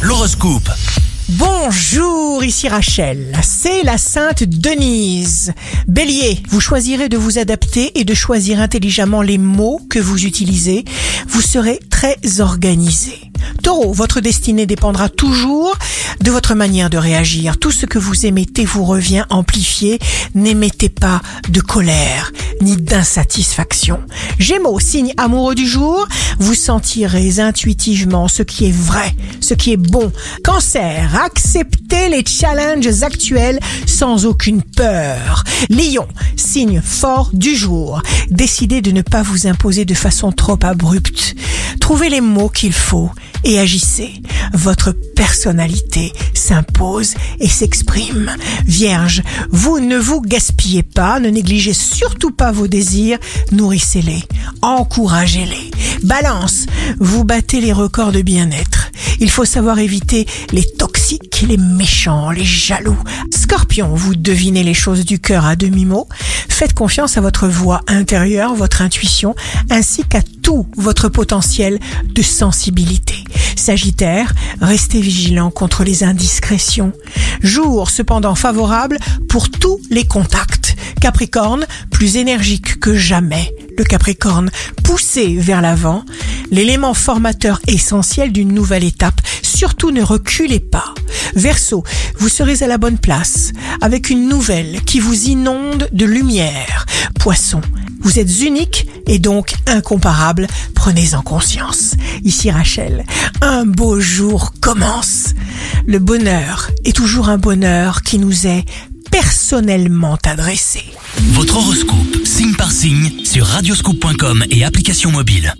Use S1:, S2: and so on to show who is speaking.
S1: L'horoscope.
S2: Bonjour, ici Rachel. C'est la Sainte Denise. Bélier, vous choisirez de vous adapter et de choisir intelligemment les mots que vous utilisez. Vous serez très organisé. Taureau, votre destinée dépendra toujours de votre manière de réagir. Tout ce que vous émettez vous revient amplifié. N'émettez pas de colère ni d'insatisfaction. Gémeaux, signe amoureux du jour, vous sentirez intuitivement ce qui est vrai, ce qui est bon. Cancer, acceptez les challenges actuels sans aucune peur. Lion, signe fort du jour, décidez de ne pas vous imposer de façon trop abrupte. Trouvez les mots qu'il faut et agissez. Votre personnalité s'impose et s'exprime. Vierge, vous ne vous gaspillez pas, ne négligez surtout pas vos désirs, nourrissez-les, encouragez-les. Balance, vous battez les records de bien-être. Il faut savoir éviter les toxiques, les méchants, les jaloux. Scorpion, vous devinez les choses du cœur à demi-mot. Faites confiance à votre voix intérieure, votre intuition, ainsi qu'à tout votre potentiel de sensibilité. Sagittaire, restez vigilant contre les indiscrétions. Jour cependant favorable pour tous les contacts. Capricorne, plus énergique que jamais. Le Capricorne, poussé vers l'avant, l'élément formateur essentiel d'une nouvelle étape. Surtout ne reculez pas. Verseau, vous serez à la bonne place, avec une nouvelle qui vous inonde de lumière. Poisson, vous êtes unique et donc incomparable. Prenez-en conscience. Ici Rachel, un beau jour commence. Le bonheur est toujours un bonheur qui nous est personnellement adressé.
S1: Votre horoscope, signe par signe, sur radioscoop.com et application mobile.